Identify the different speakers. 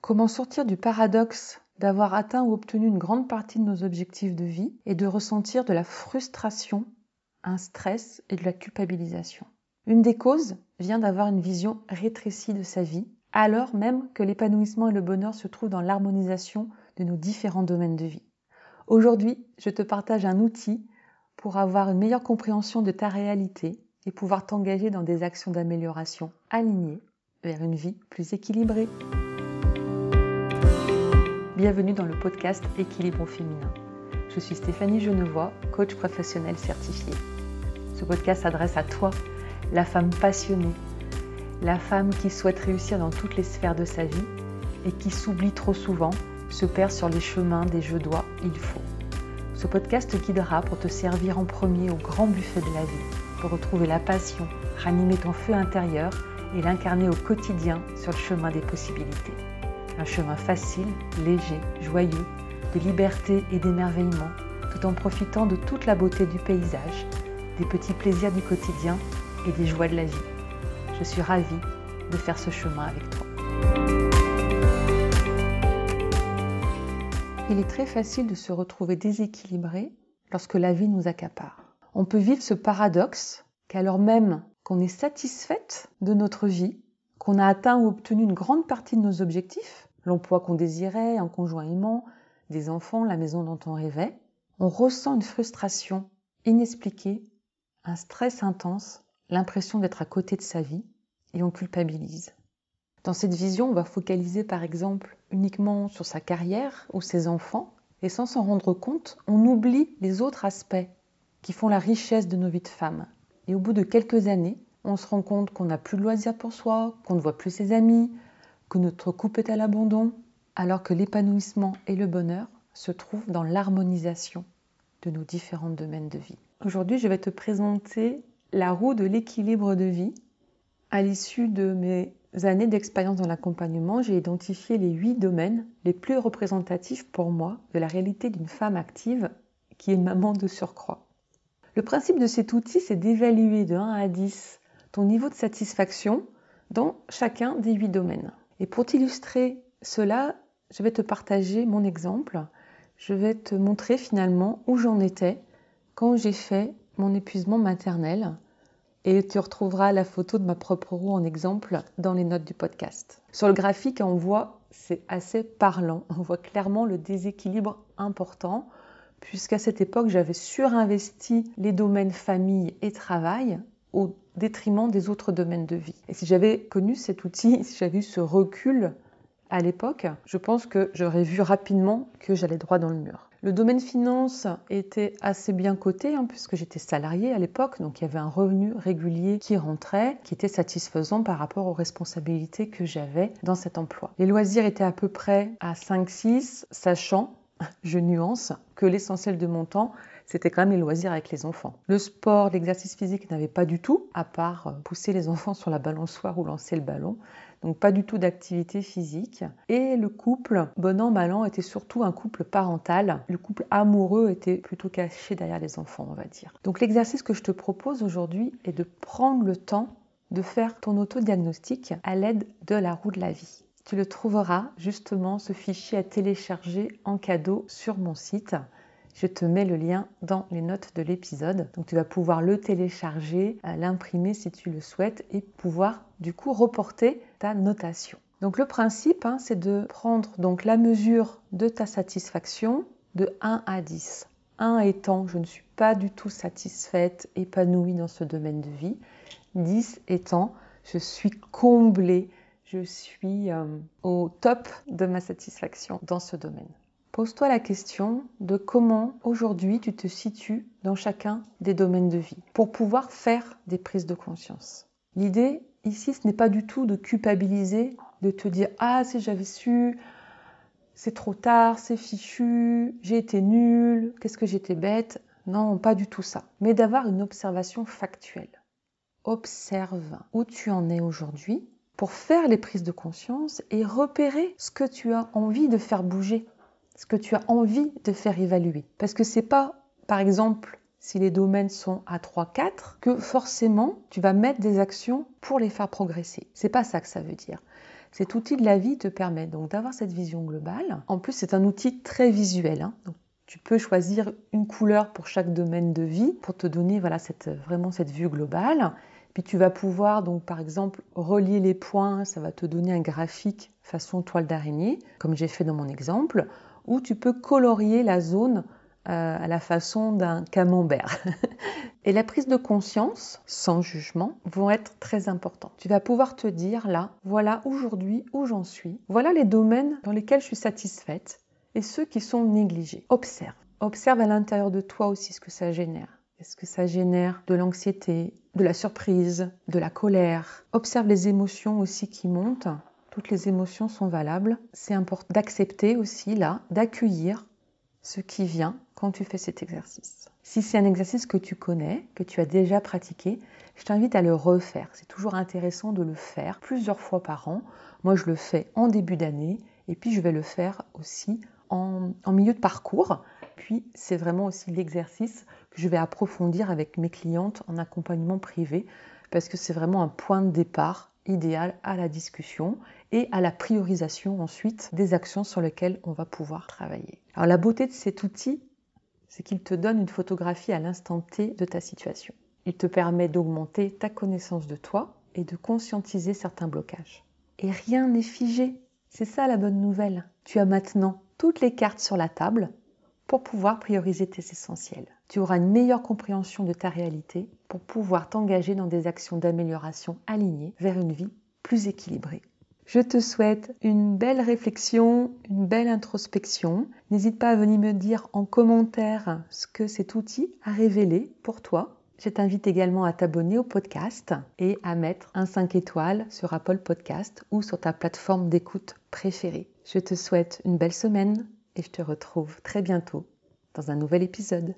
Speaker 1: Comment sortir du paradoxe d'avoir atteint ou obtenu une grande partie de nos objectifs de vie et de ressentir de la frustration, un stress et de la culpabilisation? Une des causes vient d'avoir une vision rétrécie de sa vie, alors même que l'épanouissement et le bonheur se trouvent dans l'harmonisation de nos différents domaines de vie. Aujourd'hui, je te partage un outil pour avoir une meilleure compréhension de ta réalité et pouvoir t'engager dans des actions d'amélioration alignées vers une vie plus équilibrée. Bienvenue dans le podcast Équilibre féminin. Je suis Stéphanie Genevois, coach professionnel certifié. Ce podcast s'adresse à toi, la femme passionnée, la femme qui souhaite réussir dans toutes les sphères de sa vie et qui s'oublie trop souvent, se perd sur les chemins des je dois, il faut. Ce podcast te guidera pour te servir en premier au grand buffet de la vie, pour retrouver la passion, ranimer ton feu intérieur et l'incarner au quotidien sur le chemin des possibilités. Un chemin facile, léger, joyeux, de liberté et d'émerveillement, tout en profitant de toute la beauté du paysage, des petits plaisirs du quotidien et des joies de la vie. Je suis ravie de faire ce chemin avec toi. Il est très facile de se retrouver déséquilibré lorsque la vie nous accapare. On peut vivre ce paradoxe qu'alors même qu'on est satisfaite de notre vie, qu'on a atteint ou obtenu une grande partie de nos objectifs, l'emploi qu'on désirait, un conjoint aimant, des enfants, la maison dont on rêvait, on ressent une frustration inexpliquée, un stress intense, l'impression d'être à côté de sa vie, et on culpabilise. Dans cette vision, on va focaliser par exemple uniquement sur sa carrière ou ses enfants, et sans s'en rendre compte, on oublie les autres aspects qui font la richesse de nos vies de femmes. Et au bout de quelques années, on se rend compte qu'on n'a plus de loisirs pour soi, qu'on ne voit plus ses amis, que notre couple est à l'abandon, alors que l'épanouissement et le bonheur se trouvent dans l'harmonisation de nos différents domaines de vie. Aujourd'hui, je vais te présenter la roue de l'équilibre de vie. À l'issue de mes années d'expérience dans l'accompagnement, j'ai identifié les huit domaines les plus représentatifs pour moi de la réalité d'une femme active qui est maman de surcroît. Le principe de cet outil, c'est d'évaluer de 1 à 10 ton niveau de satisfaction dans chacun des huit domaines. Et pour t'illustrer cela, je vais te partager mon exemple. Je vais te montrer finalement où j'en étais quand j'ai fait mon épuisement maternel. Et tu retrouveras la photo de ma propre roue en exemple dans les notes du podcast. Sur le graphique, on voit, c'est assez parlant, on voit clairement le déséquilibre important, puisqu'à cette époque, j'avais surinvesti les domaines famille et travail détriment des autres domaines de vie. Et si j'avais connu cet outil, si j'avais eu ce recul à l'époque, je pense que j'aurais vu rapidement que j'allais droit dans le mur. Le domaine finance était assez bien coté hein, puisque j'étais salarié à l'époque, donc il y avait un revenu régulier qui rentrait, qui était satisfaisant par rapport aux responsabilités que j'avais dans cet emploi. Les loisirs étaient à peu près à 5-6, sachant, je nuance, que l'essentiel de mon temps c'était quand même les loisirs avec les enfants. Le sport, l'exercice physique n'avait pas du tout, à part euh, pousser les enfants sur la balançoire ou lancer le ballon. Donc pas du tout d'activité physique. Et le couple, bon an, mal an, était surtout un couple parental. Le couple amoureux était plutôt caché derrière les enfants, on va dire. Donc l'exercice que je te propose aujourd'hui est de prendre le temps de faire ton autodiagnostic à l'aide de la roue de la vie. Tu le trouveras justement, ce fichier à télécharger en cadeau sur mon site. Je te mets le lien dans les notes de l'épisode. Donc tu vas pouvoir le télécharger, euh, l'imprimer si tu le souhaites et pouvoir du coup reporter ta notation. Donc le principe, hein, c'est de prendre donc la mesure de ta satisfaction de 1 à 10. 1 étant je ne suis pas du tout satisfaite, épanouie dans ce domaine de vie. 10 étant je suis comblée, je suis euh, au top de ma satisfaction dans ce domaine. Pose-toi la question de comment aujourd'hui tu te situes dans chacun des domaines de vie pour pouvoir faire des prises de conscience. L'idée ici, ce n'est pas du tout de culpabiliser, de te dire Ah, si j'avais su, c'est trop tard, c'est fichu, j'ai été nulle, qu'est-ce que j'étais bête. Non, pas du tout ça. Mais d'avoir une observation factuelle. Observe où tu en es aujourd'hui pour faire les prises de conscience et repérer ce que tu as envie de faire bouger ce que tu as envie de faire évaluer. Parce que c'est pas, par exemple, si les domaines sont à 3-4, que forcément tu vas mettre des actions pour les faire progresser. C'est pas ça que ça veut dire. Cet outil de la vie te permet donc d'avoir cette vision globale. En plus, c'est un outil très visuel. Hein. Donc, tu peux choisir une couleur pour chaque domaine de vie pour te donner voilà, vraiment cette vue globale. Puis tu vas pouvoir donc par exemple relier les points, ça va te donner un graphique façon toile d'araignée, comme j'ai fait dans mon exemple, ou tu peux colorier la zone euh, à la façon d'un camembert. Et la prise de conscience, sans jugement, vont être très importantes. Tu vas pouvoir te dire là, voilà aujourd'hui où j'en suis, voilà les domaines dans lesquels je suis satisfaite et ceux qui sont négligés. Observe. Observe à l'intérieur de toi aussi ce que ça génère. Est-ce que ça génère de l'anxiété, de la surprise, de la colère Observe les émotions aussi qui montent. Toutes les émotions sont valables. C'est important d'accepter aussi là, d'accueillir ce qui vient quand tu fais cet exercice. Si c'est un exercice que tu connais, que tu as déjà pratiqué, je t'invite à le refaire. C'est toujours intéressant de le faire plusieurs fois par an. Moi, je le fais en début d'année et puis je vais le faire aussi en, milieu de parcours. Puis c'est vraiment aussi l'exercice que je vais approfondir avec mes clientes en accompagnement privé parce que c'est vraiment un point de départ idéal à la discussion et à la priorisation ensuite des actions sur lesquelles on va pouvoir travailler. Alors la beauté de cet outil, c'est qu'il te donne une photographie à l'instant T de ta situation. Il te permet d'augmenter ta connaissance de toi et de conscientiser certains blocages. Et rien n'est figé. C'est ça la bonne nouvelle. Tu as maintenant toutes les cartes sur la table pour pouvoir prioriser tes essentiels. Tu auras une meilleure compréhension de ta réalité pour pouvoir t'engager dans des actions d'amélioration alignées vers une vie plus équilibrée. Je te souhaite une belle réflexion, une belle introspection. N'hésite pas à venir me dire en commentaire ce que cet outil a révélé pour toi. Je t'invite également à t'abonner au podcast et à mettre un 5 étoiles sur Apple Podcast ou sur ta plateforme d'écoute préférée. Je te souhaite une belle semaine et je te retrouve très bientôt dans un nouvel épisode.